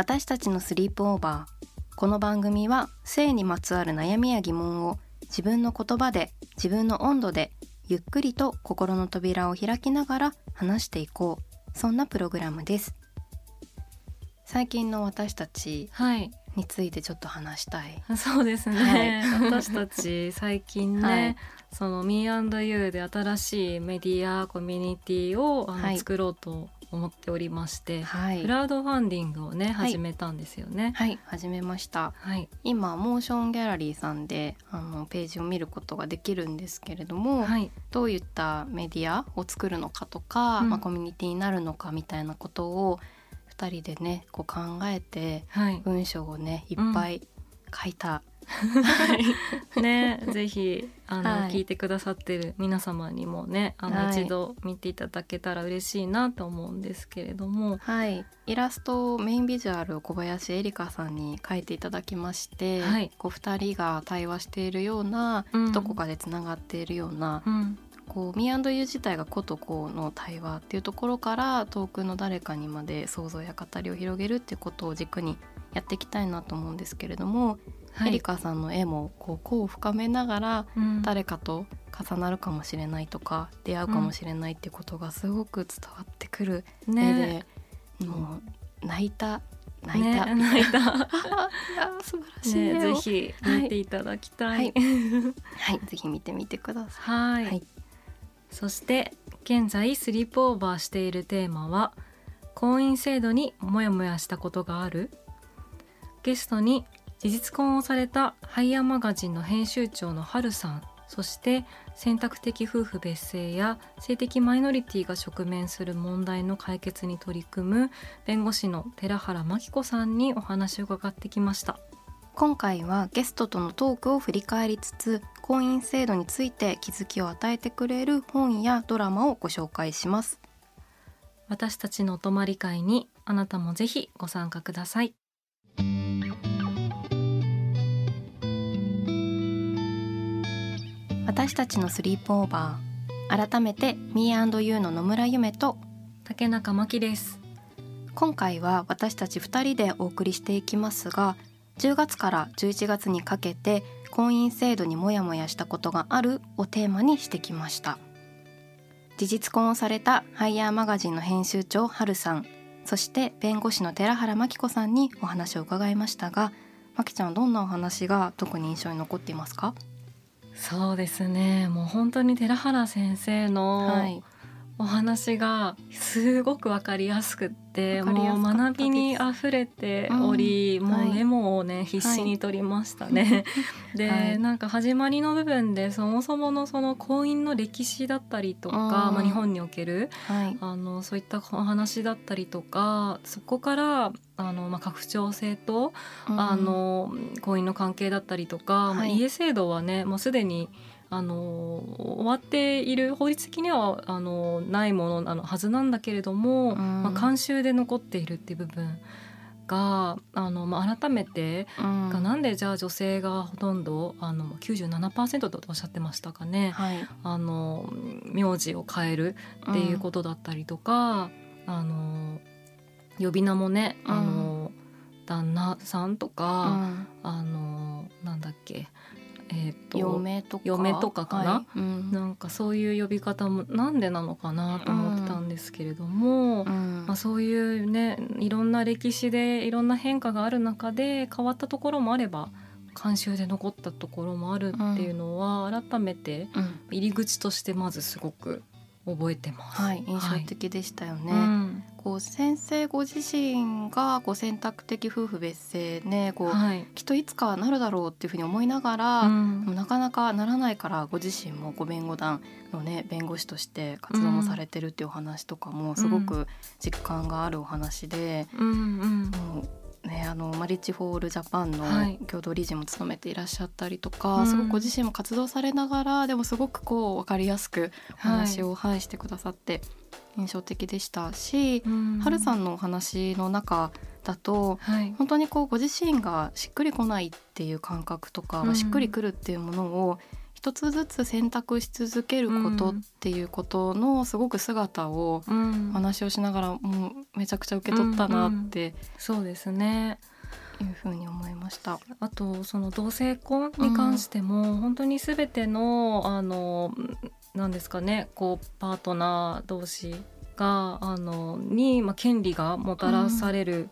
私たちのスリープオーバー。この番組は性にまつわる悩みや疑問を自分の言葉で自分の温度でゆっくりと心の扉を開きながら話していこう。そんなプログラムです。最近の私たちはい。についてちょっと話したい。そうですね、私たち最近ね、はい。その Me&You で新しいメディアコミュニティをあの、はい。作ろうと思っておりまして、はい。クラウドファンディングをねはい。始めたんですよね。はい始めました。はい、今モーションギャラリーさんであのページを見ることができるんですけれども、はい、どういったメディアを作るのかとか、うん。まあ、コミュニティになるのかみたいなことを2人でねこう考えてはい、文章をねいっぱい書いた、ね、ぜひあの、はい。聞いてくださってる皆様にもね、あの、はい一度見ていただけたら嬉しいなと思うんですけれども、はい、イラストメインビジュアルを小林恵梨香さんに書いていただきまして、はい。こう2人が対話しているような、うん。どこかでつながっているような、うん、こう Me&You 自体が子と子の対話っていうところから遠くの誰かにまで想像や語りを広げるっていうことを軸にやっていきたいなと思うんですけれども、はい。エリカさんの絵もこう個を深めながらうん。誰かと重なるかもしれないとか出会うかもしれないっていうことがすごく伝わってくる絵ねで、もう泣いた泣いた、ね、泣いた。いや素晴らしい絵ね、をぜひ見ていただきたい。はい。はいぜひ見てみてくださはい、はい。そして現在スリープオーバーしているテーマは婚姻制度にモヤモヤしたことがある？ゲストに事実婚をされたハイヤーマガジンの編集長のハルさんそして選択的夫婦別姓や性的マイノリティが直面する問題の解決に取り組む弁護士の寺原真紀子さんにお話を伺ってきました。い今回はゲストとのトークを振り返りつつ婚姻制度について気づきを与えてくれる本やドラマをご紹介します私たちのお泊まり会にあなたもぜひご参加ください私たちのスリープオーバー。改めて Me&You の野村夢と竹中真希です。今回は私たち2人でお送りしていきますが10月から11月にかけて婚姻制度にモヤモヤしたことがあるをテーマにしてきました。事実婚をされたハイヤーマガジンの編集長春さんそして弁護士の寺原真紀子さんにお話を伺いましたが真紀ちゃんはどんなお話が特に印象に残っていますか？そうですね。もう本当に寺原先生はのい。お話がすごくわかりやすくって、もう学びにあふれており、もうんはい。うメモをね必死に取りましたね。で、はい。なんか始まりの部分でそもそものその婚姻の歴史だったりとか、うん。まあ、日本におけるはい。あのそういったお話だったりとかそこからあの、まあ、拡張性と、あの婚姻の関係だったりとか、まあ、はい。家制度はねもうすでにあの終わっている法律的にはあのないものなのはずなんだけれども、うん。まあ、慣習で残っているっていう部分があの、まあ、改めて、うん。がなんでじゃあ女性がほとんどあの97%とおっしゃってましたかね。はい。あの名字を変えるっていうことだったりとか、あの呼び名もね、うん。あの旦那さんとうか、ん。あのなんだっけえー、と嫁とか？嫁とかかな？はい。うん。なんかそういう呼び方もなんでなのかなと思ってたんですけれども、うん。まあ、そういうねいろんな歴史でいろんな変化がある中で変わったところもあれば慣習で残ったところもあるっていうのは改めてうん。入り口としてまずすごく覚えてます。はい印象的でしたよね。うん。こう先生ご自身がこう選択的夫婦別姓ねこう、はい。きっといつかなるだろうっていうふうに思いながら、うん。なかなかならないからご自身もご弁護団のね弁護士として活動もされてるっていうお話とかもすごく実感があるお話で、うんうん。もうねあのマリッジホールジャパンのはい。共同理事も務めていらっしゃったりとか、うん。すごくご自身も活動されながらでもすごくこう分かりやすくお話を、はいしてくださって印象的でしたし、うん。はるさんのお話の中だとはい。本当にこうご自身がしっくりこないっていう感覚とか、うん。しっくりくるっていうものを一つずつ選択し続けることっていうことのすごく姿を話をしながらもうめちゃくちゃ受け取ったなってそうですね。いうふうに思いました。あとその同性婚に関しても、本当に全てのあのなんですかねこうパートナー同士があのに、まあ、権利がもたらされる、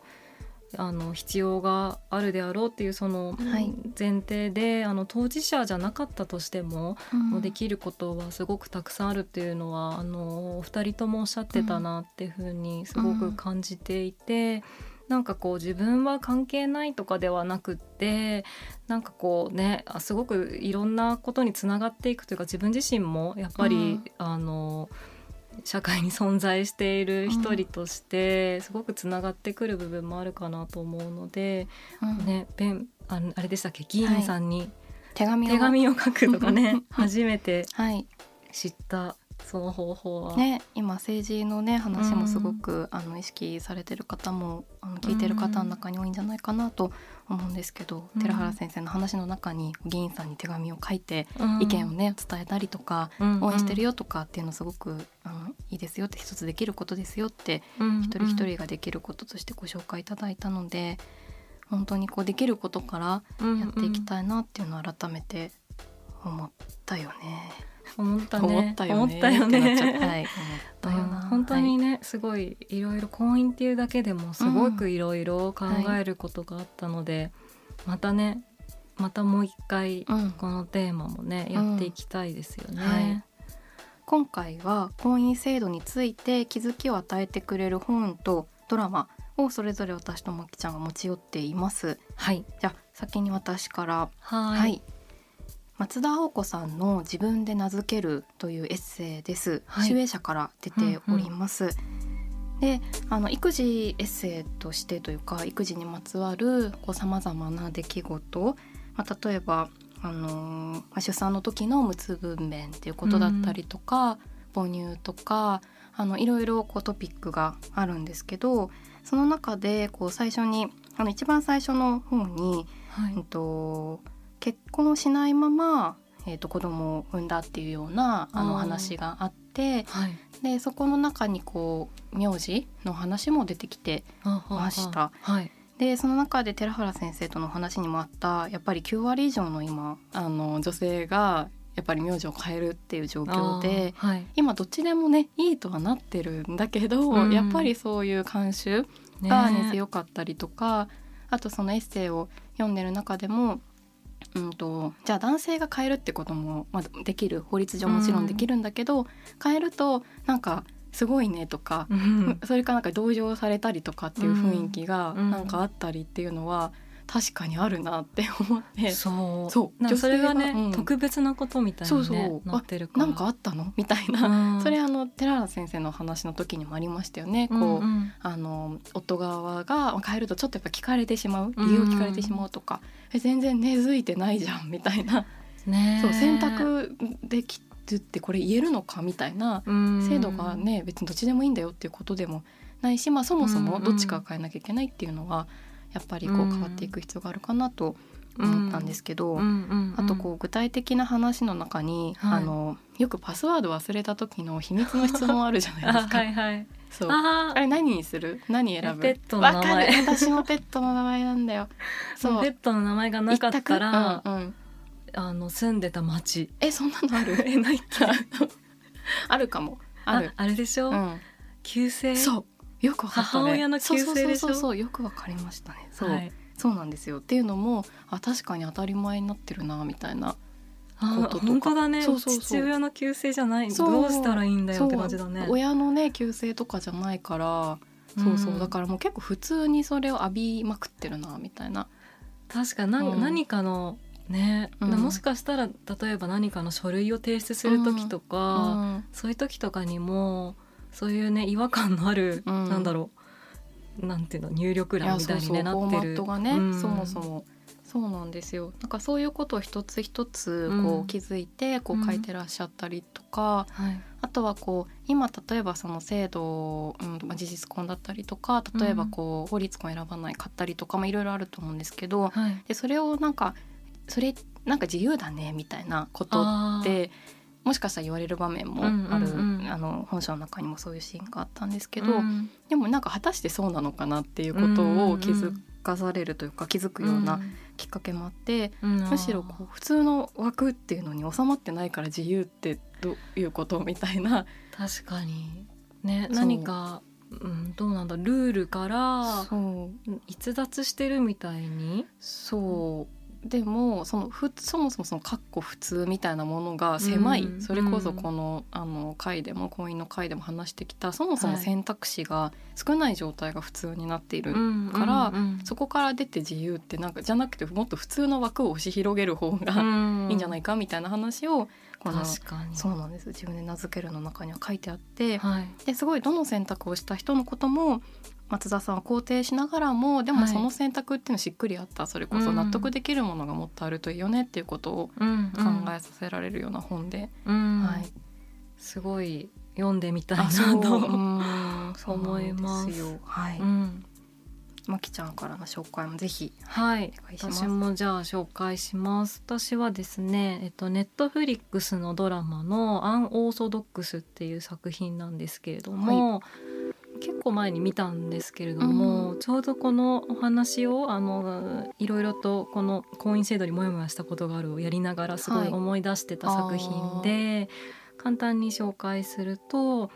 あの必要があるであろうっていうそのはい。前提で、あの当事者じゃなかったとしても、もうできることはすごくたくさんあるっていうのはあのお二人ともおっしゃってたなっていうふうにすごく感じていて、なんかこう自分は関係ないとかではなくってなんかこうねあすごくいろんなことにつながっていくというか自分自身もやっぱり、うん。あの社会に存在している一人としてすごくつながってくる部分もあるかなと思うので、うん。ねベンあのあれでしたっけ？議員さんに手紙を手紙を書くとかね初めてはい。知ったその方法は。ね、今政治のね話もすごく、あの意識されてる方もあの聞いてる方の中に多いんじゃないかなと思うんですけど、うん。寺原先生の話の中に議員さんに手紙を書いてうん。意見をね伝えたりとか、うん応援してるよとかっていうのすごくあのいいですよって一つできることですよってうん一人一人ができることとしてご紹介いただいたので本当にこうできることからやっていきたいなっていうのを改めて思ったよね。思ったね思ったよね。思ったよね。った。はい、思ったよな。本当にね、すごいいろいろ婚姻っていうだけでもすごくいろいろ考えることがあったので、またねまたもう一回はい、うん、このテーマもね、やっていきたいですよね。はい。今回は婚姻制度について気づきを与えてくれる本とドラマをそれぞれ私とまきちゃんが持ち寄っています。はい。じゃあ先に私から。はい。はい、松田青子さんの自分で名付けるというエッセイです。はい。集英社から出ております。で、あの育児エッセイとしてというか育児にまつわるこう様々な出来事、まあ、例えばあのーまあ出産の時の無痛分娩っていうことだったりとか、母乳とかあのいろいろこうトピックがあるんですけど、その中でこう最初にあの一番最初の方にはい。えっと、結婚しないまま、えっと、子供を産んだっていうようなあの話があってはい。でそこの中にこう名字の話も出てきてました。はい。でその中で寺原先生とのお話にもあったやっぱり9割以上の今あの女性がやっぱり名字を変えるっていう状況ではい。今どっちでもねいいとはなってるんだけど、うん。やっぱりそういう慣習ねが根強かったりとか、あとそのエッセイを読んでる中でも、うん、とじゃあ男性が変えるってこともまずできる法律上もちろんできるんだけど、変えるとなんかすごいねとか、うん。それかなんか同情されたりとかっていう雰囲気がうん。なんかあったりっていうのは確かにあるなって 思って。そう。そう。それがね、女性がうん。特別なことみたいに、ね、そうそう。なってるから。なんかあったの？みたいな、うん。それあの寺原先生の話の時にもありましたよね。こう、うん。うんあの夫側が変えるとちょっとやっぱ聞かれてしまう。理由を聞かれてしまうとか、え全然根付いてないじゃん。みたいな、ね。そう選択できるってこれ言えるのか？みたいな。制度がね別にどっちでもいいんだよっていうことでもないし、まあ、そもそもどっちか変えなきゃいけないっていうのはやっぱりこううん変わっていく必要があるかなと思ったんですけど。うんうんうん。あとこう具体的な話の中に、はい。あのよくパスワード忘れた時の秘密の質問あるじゃないですあか。はいはい。そう。ああれ何にする？何選ぶ？ペットの名前。私もペットの名前なんだよ。そう。ペットの名前がなかったら、うんうん。あの住んでた町。えそんなのある？えないっけ あるかも。ある。あれでしょ、うん、旧姓？そうよくね母親のそうそうそうそうよくわかりましたね。そう、はい。そうなんですよ。っていうのもあ確かに当たり前になってるなみたいなあこととか。本当だね。そうそう父親の旧姓じゃない。どうしたらいいんだよって感じだね。親のね旧姓とかじゃないから。そうそう、んだからもう結構普通にそれを浴びまくってるなみたいな。確かな、うん。何かのね、うん。もしかしたら例えば何かの書類を提出する時とか、うん。そういう時とかにもそういうね違和感のある、うん。なんだろう。なんていうの入力欄みたいに、ね、なってるットがね、うん。そもそもそうなんですよ。なんかそういうことを一つ一つこうん。う気づいてこう書いてらっしゃったりとか、はい。あとはこう今例えばその制度、うんまあ、事実婚だったりとか例えばこう法律婚選ばないかったりとか、まあ、いろいろあると思うんですけどはい、でそれをなんかそれなんか自由だねみたいなことってもしかしたら言われる場面もある、うんうんうん。あの本書の中にもそういうシーンがあったんですけど、うん。でもなんか果たしてそうなのかなっていうことを気づかされるというか気づくようなきっかけもあって、うん。むしろこう普通の枠っていうのに収まってないから自由ってどういうことみたいな。確かに。ね何か、うん、どうなんだルールから逸脱してるみたいに。そうでもそのふそもそもその「かっこ普通」みたいなものが狭い、うん。それこそこのあの回でも婚姻の回でも話してきたそもそも選択肢が少ない状態が普通になっている、からそこから出て自由ってなんかじゃなくてもっと普通の枠を押し広げる方がいいんじゃないいかみたいな話をこの確かに。そうなんです。自分で名付けるの中には書いてあってはい。ですごいどの選択をした人のことも松田さんは肯定しながらもでもはい。その選択っていうのはしっくりあった。それこそ納得できるものがもっとあるといいよねっていうことをうん考えさせられるような本で、うんはい、すごい読んでみたいなと、思います。よ。はい、うん。まきちゃんからの紹介もぜひ。はい。私もじゃあ紹介します。私はですねえっとネットフリックスのドラマのアンオーソドックスっていう作品なんですけれども、結構前に見たんですけれども、ちょうどこのお話をあのいろいろとこの婚姻制度にモヤモヤしたことがあるをやりながらすごいはい思い出してた作品で、簡単に紹介すると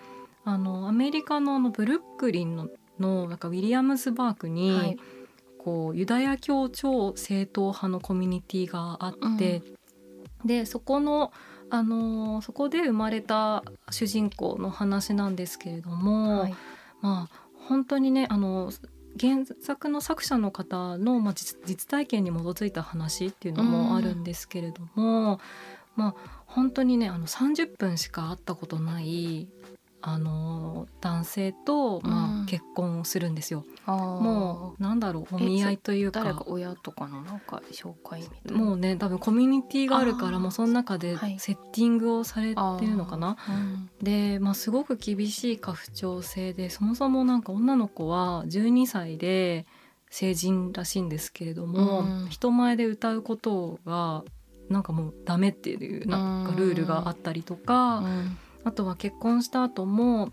あのアメリカのあのブルックリンののなんかウィリアムズバーグに、はい。こうユダヤ教超正統派のコミュニティがあって、でそこのあのそこで生まれた主人公の話なんですけれども、はいまあ本当にねあの原作の作者の方の、まあ、実体験に基づいた話っていうのもあるんですけれども、まあ本当にねあの30分しか会ったことないあの男性と、まうん。あ、結婚をするんですよ。あー。もうなんだろうお見合いというか。誰か親とかのなんか紹介みたいな。もうね多分コミュニティがあるからもうその中ではい。セッティングをされてるのかな。で、まあ、すごく厳しい家父長制でそもそもなんか女の子は12歳で成人らしいんですけれども、うん。人前で歌うことがなんかもうダメっていうなんかルールがあったりとか、うんあとは結婚した後も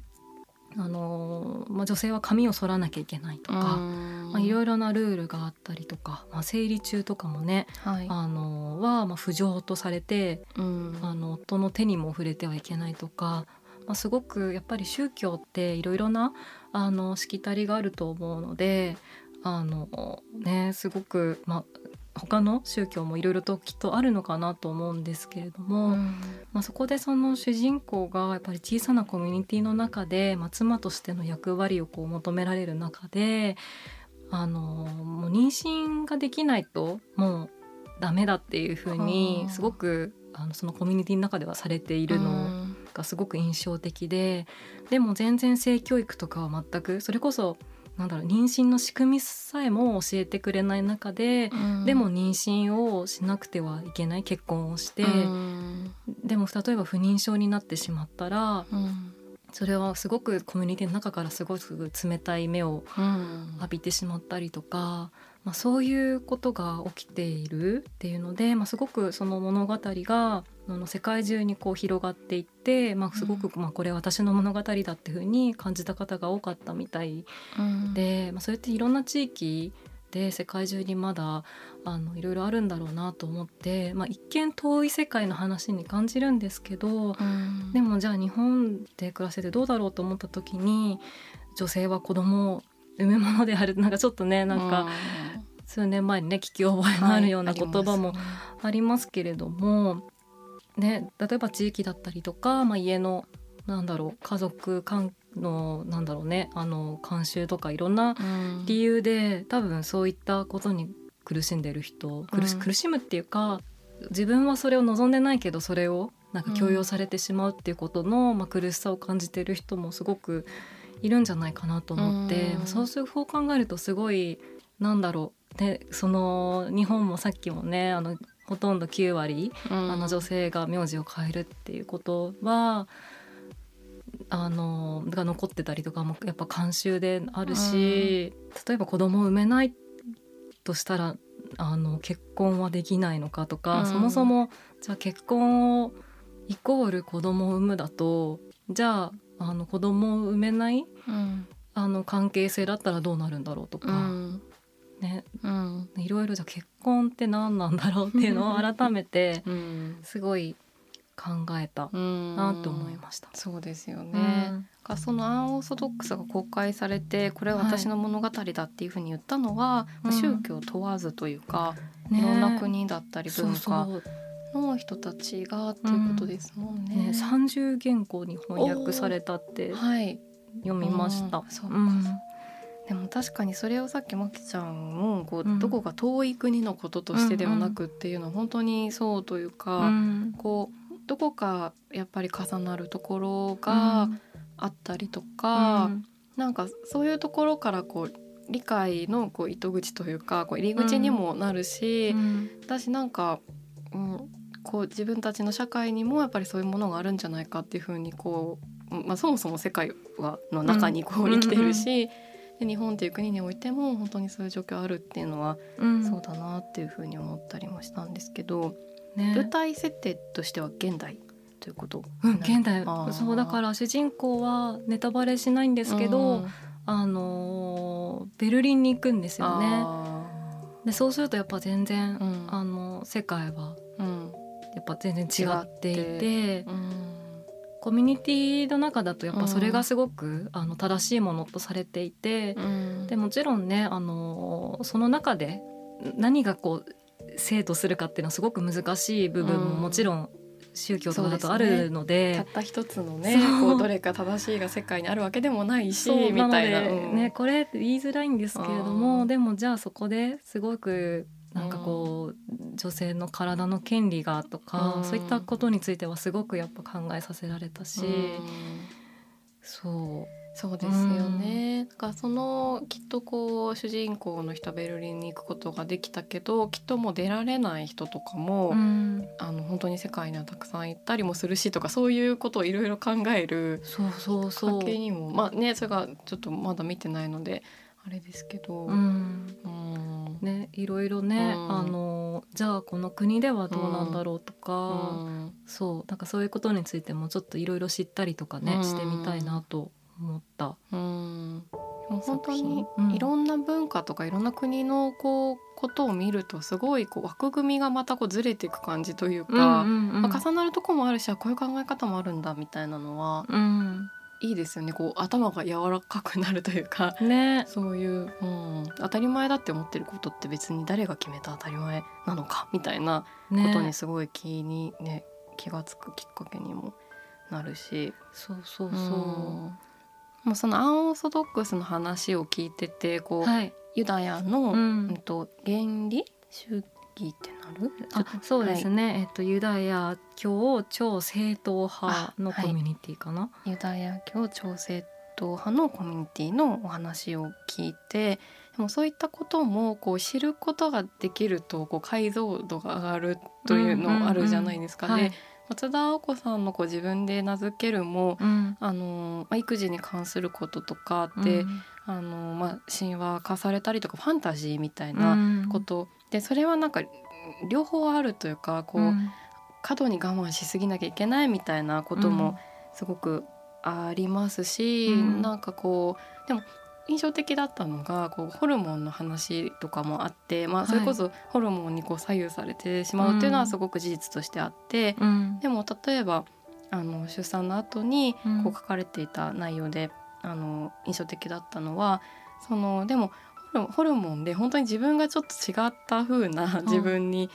あのーまあ、女性は髪を剃らなきゃいけないとか、まあ、いろいろなルールがあったりとか、まあ、生理中とかもね、はい。あのーはまあ不浄とされてうん。あの夫の手にも触れてはいけないとか、まあ、すごくやっぱり宗教っていろいろなあのしきたりがあると思うのであのねすごく、まあ、他の宗教もいろいろときっとあるのかなと思うんですけれども、うん。まあ、そこでその主人公がやっぱり小さなコミュニティの中で、まあ、妻としての役割をこう求められる中であのもう妊娠ができないともうダメだっていうふうにはあすごくあのそのコミュニティの中ではされているのうん。がすごく印象的ででも全然性教育とかは全くそれこそなんだろう妊娠の仕組みさえも教えてくれない中で、うん。でも妊娠をしなくてはいけない結婚をして、うん。でも例えば不妊症になってしまったらうん。それはすごくコミュニティの中からすごく冷たい目をうん。浴びてしまったりとか、まあ、そういうことが起きているっていうので、まあ、すごくその物語が世界中にこう広がっていって、まあ、すごく、まあ、これは私の物語だっていうふうに感じた方が多かったみたいうん。で、まあ、それっていろんな地域って世界中にまだあのいろいろあるんだろうなと思って、まあ、一見遠い世界の話に感じるんですけど、うん、でもじゃあ日本で暮らせてどうだろうと思った時に女性は子供を産むものであるなんかちょっとねなんか、数年前にね聞き覚えのあるような言葉もありますけれども、ね、例えば地域だったりとか、まあ、家のなんだろう家族関のなんだろうねあの慣習とかいろんな理由で、うん、多分そういったことに苦しんでる人苦し,、苦しむっていうか自分はそれを望んでないけどそれをなんか強要されてしまうっていうことの、まあ、苦しさを感じてる人もすごくいるんじゃないかなと思って、うん、そうするう考えるとすごいなんだろう。でその日本もさっきもねあのほとんど9割、うん、あの女性が名字を変えるっていうことはあのが残ってたりとかもやっぱ慣習であるし、うん、例えば子供を産めないとしたらあの結婚はできないのかとか、うん、そもそもじゃあ結婚をイコール子供を産むだとじゃああの子供を産めない、うん、あの関係性だったらどうなるんだろうとか、うん、ね、うん、いろいろじゃあ結婚って何なんだろうっていうのを 改めてすごい考えたなって思いました。そうですよね、うん、そのアンオーソドックスが公開されてこれは私の物語だっていうふうに言ったのは、はい、宗教問わずというか、うん、いろんな国だったり文化の人たちがっていうことですもんね。うん、ね。30言語に翻訳されたって読みました。そうか、でも確かにそれをさっきまきちゃんもこう、どこか遠い国のこととしてではなくっていうのは本当にそうというか、うん、こうどこかやっぱり重なるところがあったりとか、うん、なんかそういうところからこう理解のこう糸口というかこう入り口にもなるし、うん、私なんか、うん、こう自分たちの社会にもやっぱりそういうものがあるんじゃないかっていうふうにこう、まあ、そもそも世界はの中にこう生きてるし、で日本っていう国においても本当にそういう状況あるっていうのは、そうだなっていうふうに思ったりもしたんですけど。ね、舞台設定としては現代ということ、うん、現代。そうだから主人公はネタバレしないんですけど、うん、あのベルリンに行くんですよね。でそうするとやっぱ全然、うん、あの世界は、やっぱ全然違っていて。コミュニティの中だとやっぱそれがすごく、あの正しいものとされていて、でもちろんねあのその中で何がこう生とするかっていうのはすごく難しい部分ももちろん宗教とかだとあるので、ね、たった一つのねこうどれか正しいが世界にあるわけでもないしみたいな、うん、ね、これって言いづらいんですけれどもでもじゃあそこですごくなんかこう、女性の体の権利がとか、そういったことについてはすごくやっぱ考えさせられたし、そう。そうですよね。だからそのきっとこう主人公の人はベルリンに行くことができたけどきっともう出られない人とかも、うん、あの本当に世界にはたくさん行ったりもするしとかそういうことをいろいろ考えるそうそうそう。家計にも。まあねそれがちょっとまだ見てないのであれですけど、うん、うん、ねいろいろね、うん、あのじゃあこの国ではどうなんだろうとか、うん、そうなんかそういうことについてもちょっといろいろ知ったりとかね、してみたいなと思った。うん。本当にいろんな文化とかいろんな国のこうことを見るとすごいこう枠組みがまたこうずれていく感じというか、まあ、重なるとこもあるしこういう考え方もあるんだみたいなのは、うん、いいですよね。こう頭が柔らかくなるというか、ね、そういう、うん、当たり前だって思ってることって別に誰が決めた当たり前なのかみたいなことにすごい気にね、ね気が付くきっかけにもなるし。そうそうそう、うん。もうそのアンオーソドックスの話を聞いててこう、はい、ユダヤの、うん、と原理？主義ってなる？あそうですね、はい、えっと、ユダヤ教超正統派のコミュニティかな、はい、ユダヤ教超正統派のコミュニティのお話を聞いてでもそういったこともこう知ることができるとこう解像度が上がるというのあるじゃないですかね。松田青子さんのこう自分で名付けるも、うん、あのまあ、育児に関することとかって、うん、あのまあ、神話化されたりとかファンタジーみたいなこと、うん、でそれはなんか両方あるというかこう、過度に我慢しすぎなきゃいけないみたいなこともすごくありますし、うん、なんかこうでも印象的だったのがこうホルモンの話とかもあって、まあ、それこそホルモンにこう左右されてしまうっていうのはすごく事実としてあって、うん。でも例えばあの出産の後にうん。こう書かれていた内容で、あの印象的だったのはそのでもホルモンで本当に自分がちょっと違った風な自分に、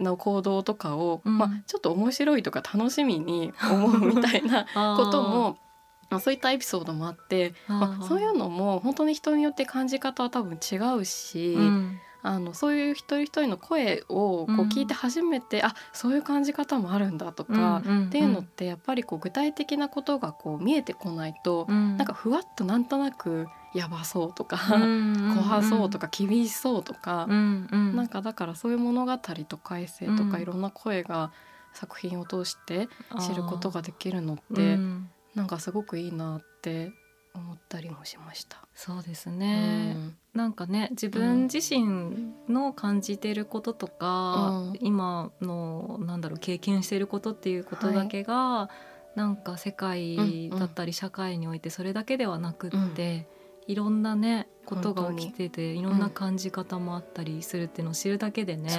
の行動とかを、うん。まあ、ちょっと面白いとか楽しみに 思うみたいな こともまあそういったエピソードもあってまあ、そういうのも本当に人によって感じ方は多分違うし、うん。あのそういう一人一人の声をこううん。聞いて初めて、あそういう感じ方もあるんだとか、うん。っていうのってやっぱりこう具体的なことがこう見えてこないと、うん。なんかふわっとなんとなくやばそうとか、うん怖そうとか厳しそうとか、うんうん。なんかだからそういう物語とかエッセイとかうん。いろんな声が作品を通して知ることができるのって、うん。なんかすごくいいなって思ったりもしました。そうですうね、ん。なんかね自分自身の感じてることとか、うん。今のなんだろう経験してることっていうことだけが、なんか世界だったり社会においてそれだけではなくって、いろんなねことが起きてていろんな感じ方もあったりするっていうのを知るだけでね、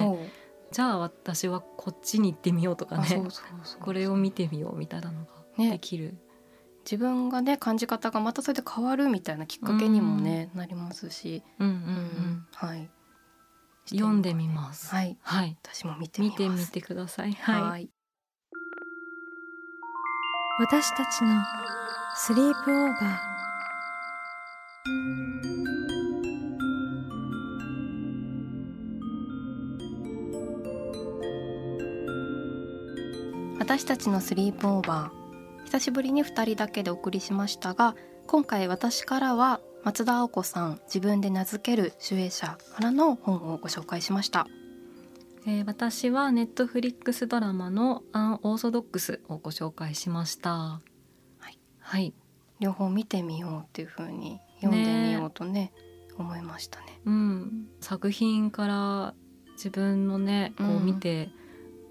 じゃあ私はこっちに行ってみようとかねあそうそうそうこれを見てみようみたいなのがね。できる。自分がね感じ方がまたそれで変わるみたいなきっかけにもね、なりますし、うんうんううん。んはい。読んでみます。はい。はい、私も見てみます。見てみてください。はい、はい。私たちのスリープオーバー私たちのスリープオーバー。久しぶりに2人だけでお送りしましたが今回私からは松田青子さん自分で名付ける守衛者からの本をご紹介しました。えー私はネットフリックスドラマのアンオーソドックスをご紹介しました。はい、はい、両方見てみようっていう風に読んでみようとね思いましたね。うん、作品から自分のねこううん。見て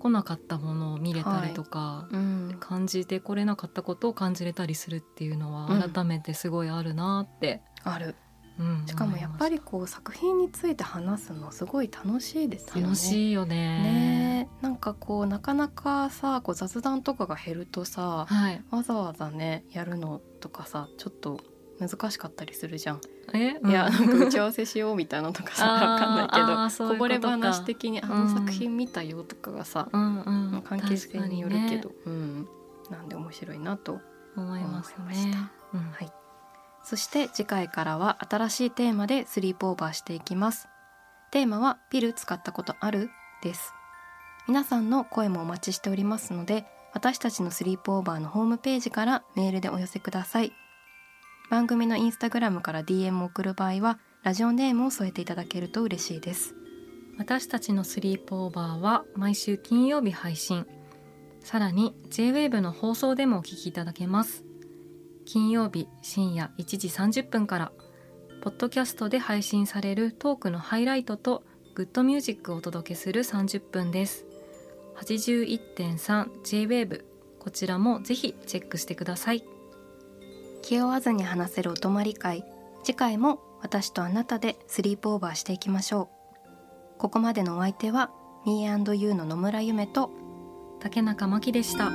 こなかったものを見れたりとか、うん。感じてこれなかったことを感じれたりするっていうのはうん。改めてすごいあるなって、ある。うんしかもやっぱり思こう作品について話すのすごい楽しいですよね。楽しいよね。ね。なんかこうなかなかさこう雑談とかが減るとさはい。わざわざねやるのとかさちょっと難しかったりするじゃん、え、いやうんなんか打ち合わせしようみたいなのとかさ わかんないけどこぼれ話的にあうん。の作品見たよとかがさ、うんうん、まあ関係性によるけど、確うん。なんで面白いなと思いました。ね。うん。はい。そして次回からは新しいテーマでスリープオーバーしていきます。テーマはピル使ったことある？です。皆さんの声もお待ちしておりますので私たちのスリープオーバーのホームページからメールでお寄せください番組のインスタグラムから DM を送る場合はラジオネームを添えていただけると嬉しいです。私たちのスリープオーバーは毎週金曜日配信。さらに JWAVE の放送でもお聞きいただけます。金曜日深夜1時30分からポッドキャストで配信されるトークのハイライトとグッドミュージックをお届けする30分です。81.3JWAVE こちらもぜひチェックしてください。気負わずに話せるお泊まり会。次回も私とあなたでスリープオーバーしていきましょう。ここまでのお相手は Me&You の野村夢と竹中真希でした。